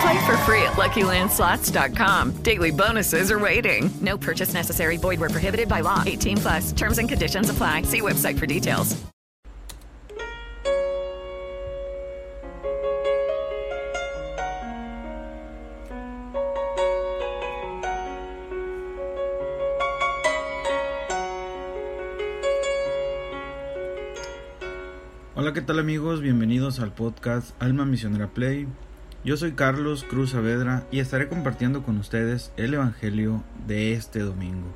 Play for free at LuckyLandSlots.com. Daily bonuses are waiting. No purchase necessary. Void where prohibited by law. 18 plus. Terms and conditions apply. See website for details. Hola, ¿qué tal amigos? Bienvenidos al podcast Alma Misionera Play. Yo soy Carlos Cruz Saavedra y estaré compartiendo con ustedes el Evangelio de este domingo.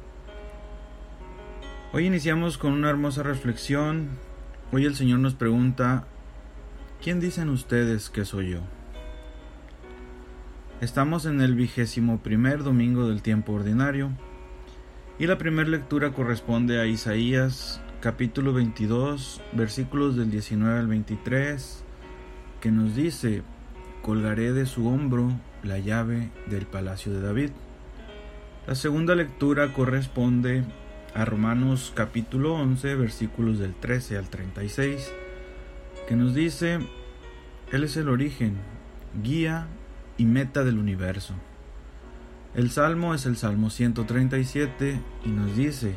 Hoy iniciamos con una hermosa reflexión. Hoy el Señor nos pregunta, ¿quién dicen ustedes que soy yo? Estamos en el vigésimo primer domingo del tiempo ordinario y la primera lectura corresponde a Isaías capítulo 22 versículos del 19 al 23 que nos dice, colgaré de su hombro la llave del palacio de David. La segunda lectura corresponde a Romanos capítulo 11 versículos del 13 al 36 que nos dice, Él es el origen, guía y meta del universo. El salmo es el Salmo 137 y nos dice,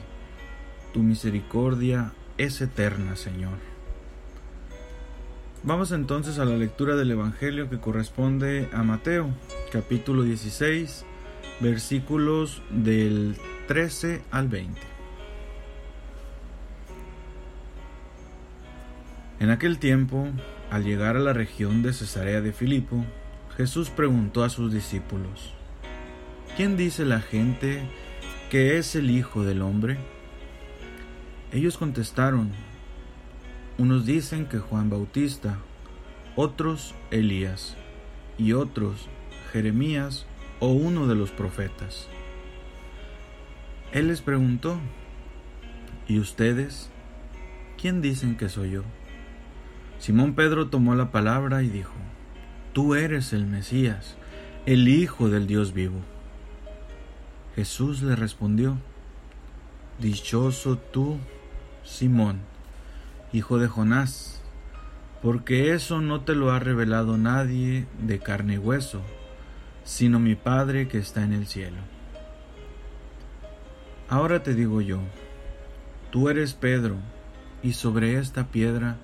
Tu misericordia es eterna, Señor. Vamos entonces a la lectura del Evangelio que corresponde a Mateo, capítulo 16, versículos del 13 al 20. En aquel tiempo, al llegar a la región de Cesarea de Filipo, Jesús preguntó a sus discípulos, ¿quién dice la gente que es el Hijo del Hombre? Ellos contestaron, unos dicen que Juan Bautista, otros Elías y otros Jeremías o uno de los profetas. Él les preguntó, ¿y ustedes? ¿Quién dicen que soy yo? Simón Pedro tomó la palabra y dijo, Tú eres el Mesías, el Hijo del Dios vivo. Jesús le respondió, Dichoso tú, Simón, hijo de Jonás, porque eso no te lo ha revelado nadie de carne y hueso, sino mi Padre que está en el cielo. Ahora te digo yo, tú eres Pedro, y sobre esta piedra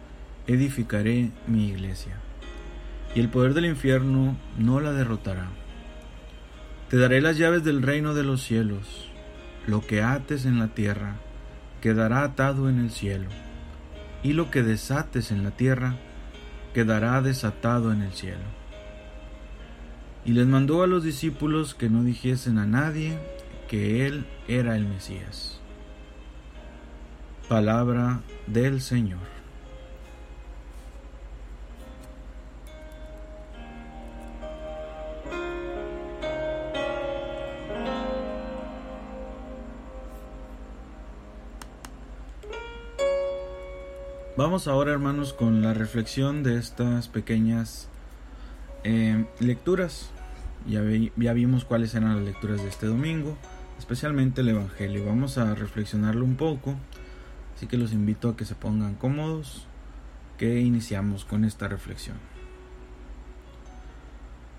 edificaré mi iglesia, y el poder del infierno no la derrotará. Te daré las llaves del reino de los cielos, lo que ates en la tierra, quedará atado en el cielo, y lo que desates en la tierra, quedará desatado en el cielo. Y les mandó a los discípulos que no dijesen a nadie que él era el Mesías. Palabra del Señor. Ahora, hermanos, con la reflexión de estas pequeñas eh, lecturas. Ya, ya vimos cuáles eran las lecturas de este domingo, especialmente el Evangelio. Vamos a reflexionarlo un poco, así que los invito a que se pongan cómodos que iniciamos con esta reflexión.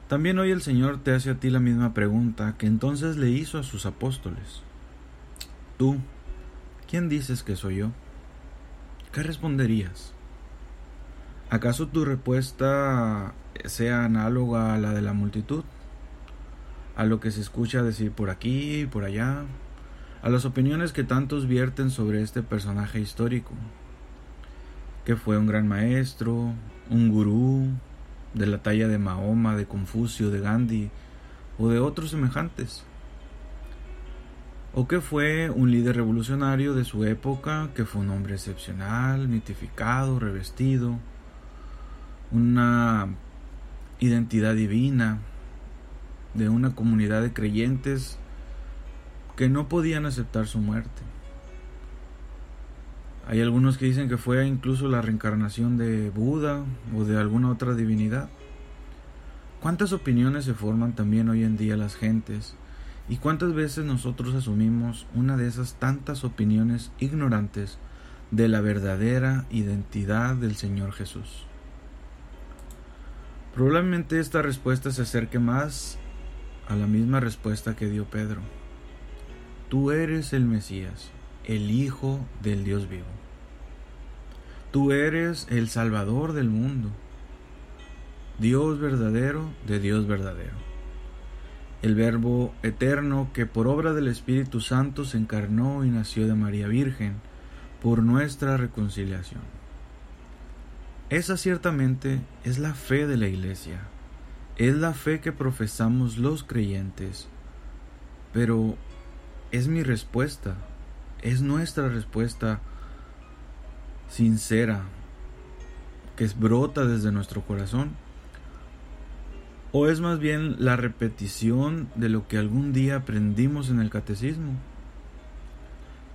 También hoy el Señor te hace a ti la misma pregunta que entonces le hizo a sus apóstoles. Tú, ¿quién dices que soy yo? ¿Qué responderías? ¿Acaso tu respuesta sea análoga a la de la multitud? ¿A lo que se escucha decir por aquí y por allá? ¿A las opiniones que tantos vierten sobre este personaje histórico? Que fue un gran maestro, un gurú, de la talla de Mahoma, de Confucio, de Gandhi o de otros semejantes o que fue un líder revolucionario de su época, que fue un hombre excepcional, mitificado, revestido, una identidad divina de una comunidad de creyentes que no podían aceptar su muerte. Hay algunos que dicen que fue incluso la reencarnación de Buda o de alguna otra divinidad. ¿Cuántas opiniones se forman también hoy en día las gentes? ¿Y cuántas veces nosotros asumimos una de esas tantas opiniones ignorantes de la verdadera identidad del Señor Jesús? Probablemente esta respuesta se acerque más a la misma respuesta que dio Pedro. Tú eres el Mesías, el Hijo del Dios vivo. Tú eres el Salvador del mundo, Dios verdadero de Dios verdadero el Verbo eterno que por obra del Espíritu Santo se encarnó y nació de María Virgen por nuestra reconciliación. Esa ciertamente es la fe de la Iglesia, es la fe que profesamos los creyentes, pero es mi respuesta, es nuestra respuesta sincera, que brota desde nuestro corazón ¿O es más bien la repetición de lo que algún día aprendimos en el catecismo?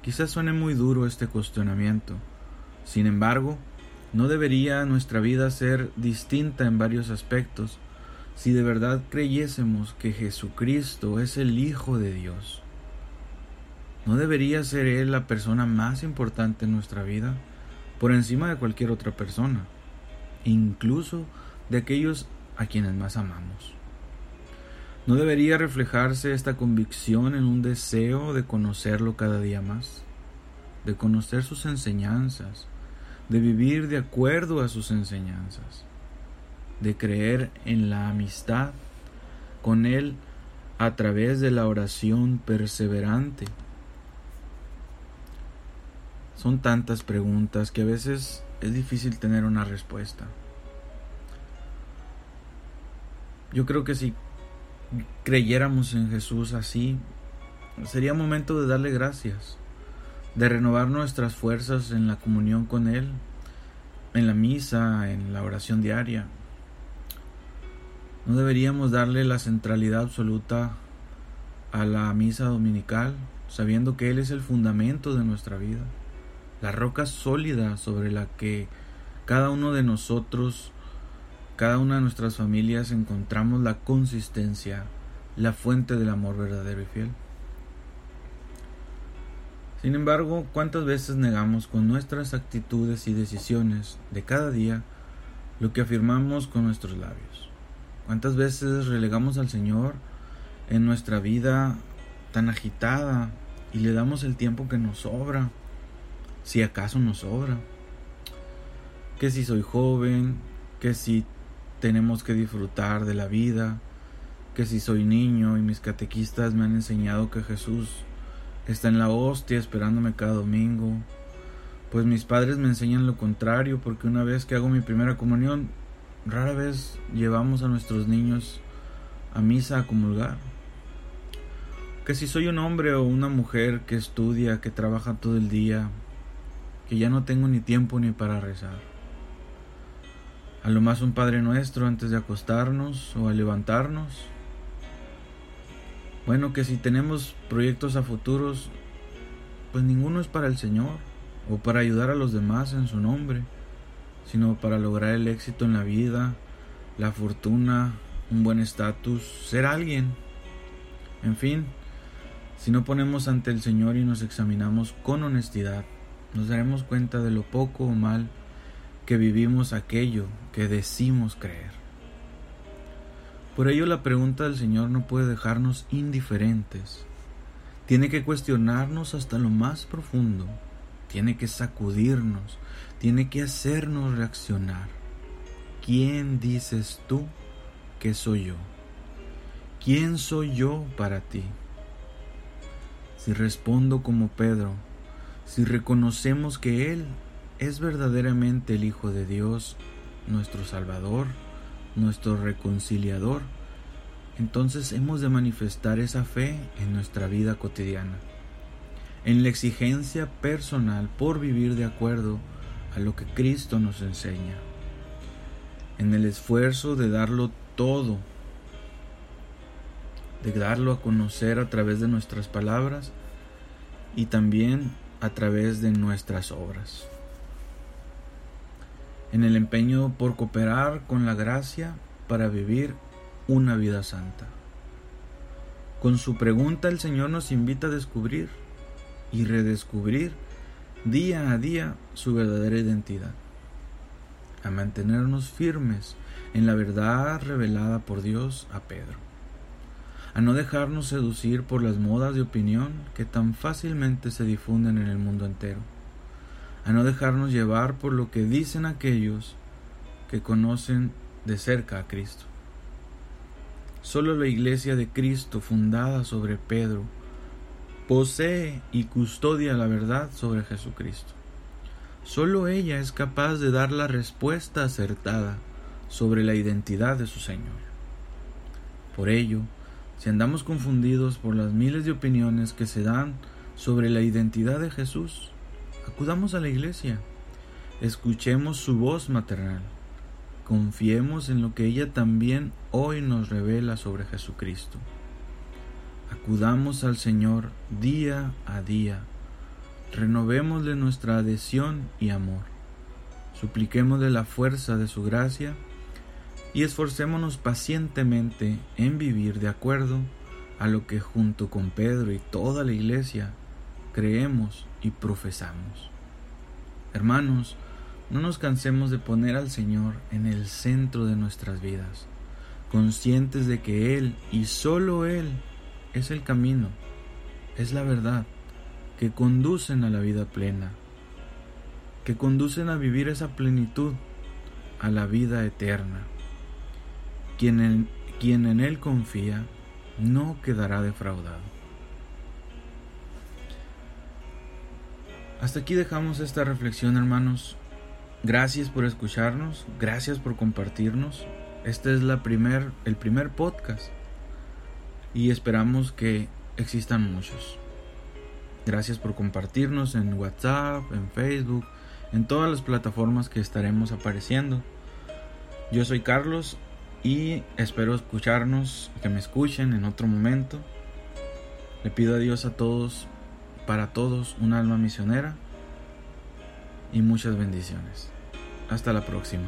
Quizás suene muy duro este cuestionamiento. Sin embargo, ¿no debería nuestra vida ser distinta en varios aspectos si de verdad creyésemos que Jesucristo es el Hijo de Dios? ¿No debería ser Él la persona más importante en nuestra vida por encima de cualquier otra persona, incluso de aquellos a quienes más amamos. ¿No debería reflejarse esta convicción en un deseo de conocerlo cada día más? De conocer sus enseñanzas, de vivir de acuerdo a sus enseñanzas, de creer en la amistad con Él a través de la oración perseverante. Son tantas preguntas que a veces es difícil tener una respuesta. Yo creo que si creyéramos en Jesús así, sería momento de darle gracias, de renovar nuestras fuerzas en la comunión con Él, en la misa, en la oración diaria. No deberíamos darle la centralidad absoluta a la misa dominical, sabiendo que Él es el fundamento de nuestra vida, la roca sólida sobre la que cada uno de nosotros cada una de nuestras familias encontramos la consistencia, la fuente del amor verdadero y fiel. Sin embargo, ¿cuántas veces negamos con nuestras actitudes y decisiones de cada día lo que afirmamos con nuestros labios? ¿Cuántas veces relegamos al Señor en nuestra vida tan agitada y le damos el tiempo que nos sobra, si acaso nos sobra? Que si soy joven, que si tenemos que disfrutar de la vida, que si soy niño y mis catequistas me han enseñado que Jesús está en la hostia esperándome cada domingo, pues mis padres me enseñan lo contrario porque una vez que hago mi primera comunión, rara vez llevamos a nuestros niños a misa a comulgar. Que si soy un hombre o una mujer que estudia, que trabaja todo el día, que ya no tengo ni tiempo ni para rezar a lo más un Padre Nuestro antes de acostarnos o a levantarnos. Bueno, que si tenemos proyectos a futuros, pues ninguno es para el Señor o para ayudar a los demás en su nombre, sino para lograr el éxito en la vida, la fortuna, un buen estatus, ser alguien. En fin, si no ponemos ante el Señor y nos examinamos con honestidad, nos daremos cuenta de lo poco o mal que vivimos aquello que decimos creer. Por ello la pregunta del Señor no puede dejarnos indiferentes. Tiene que cuestionarnos hasta lo más profundo. Tiene que sacudirnos. Tiene que hacernos reaccionar. ¿Quién dices tú que soy yo? ¿Quién soy yo para ti? Si respondo como Pedro, si reconocemos que Él es verdaderamente el Hijo de Dios, nuestro Salvador, nuestro reconciliador, entonces hemos de manifestar esa fe en nuestra vida cotidiana, en la exigencia personal por vivir de acuerdo a lo que Cristo nos enseña, en el esfuerzo de darlo todo, de darlo a conocer a través de nuestras palabras y también a través de nuestras obras en el empeño por cooperar con la gracia para vivir una vida santa. Con su pregunta el Señor nos invita a descubrir y redescubrir día a día su verdadera identidad, a mantenernos firmes en la verdad revelada por Dios a Pedro, a no dejarnos seducir por las modas de opinión que tan fácilmente se difunden en el mundo entero a no dejarnos llevar por lo que dicen aquellos que conocen de cerca a Cristo. Solo la iglesia de Cristo fundada sobre Pedro posee y custodia la verdad sobre Jesucristo. Solo ella es capaz de dar la respuesta acertada sobre la identidad de su Señor. Por ello, si andamos confundidos por las miles de opiniones que se dan sobre la identidad de Jesús, Acudamos a la iglesia, escuchemos su voz maternal, confiemos en lo que ella también hoy nos revela sobre Jesucristo. Acudamos al Señor día a día, renovémosle nuestra adhesión y amor, supliquémosle la fuerza de su gracia y esforcémonos pacientemente en vivir de acuerdo a lo que junto con Pedro y toda la iglesia creemos y profesamos. Hermanos, no nos cansemos de poner al Señor en el centro de nuestras vidas, conscientes de que Él y solo Él es el camino, es la verdad, que conducen a la vida plena, que conducen a vivir esa plenitud, a la vida eterna. Quien en, quien en Él confía no quedará defraudado. Hasta aquí dejamos esta reflexión, hermanos. Gracias por escucharnos, gracias por compartirnos. Este es la primer, el primer podcast y esperamos que existan muchos. Gracias por compartirnos en WhatsApp, en Facebook, en todas las plataformas que estaremos apareciendo. Yo soy Carlos y espero escucharnos, que me escuchen en otro momento. Le pido a Dios a todos para todos un alma misionera y muchas bendiciones. Hasta la próxima.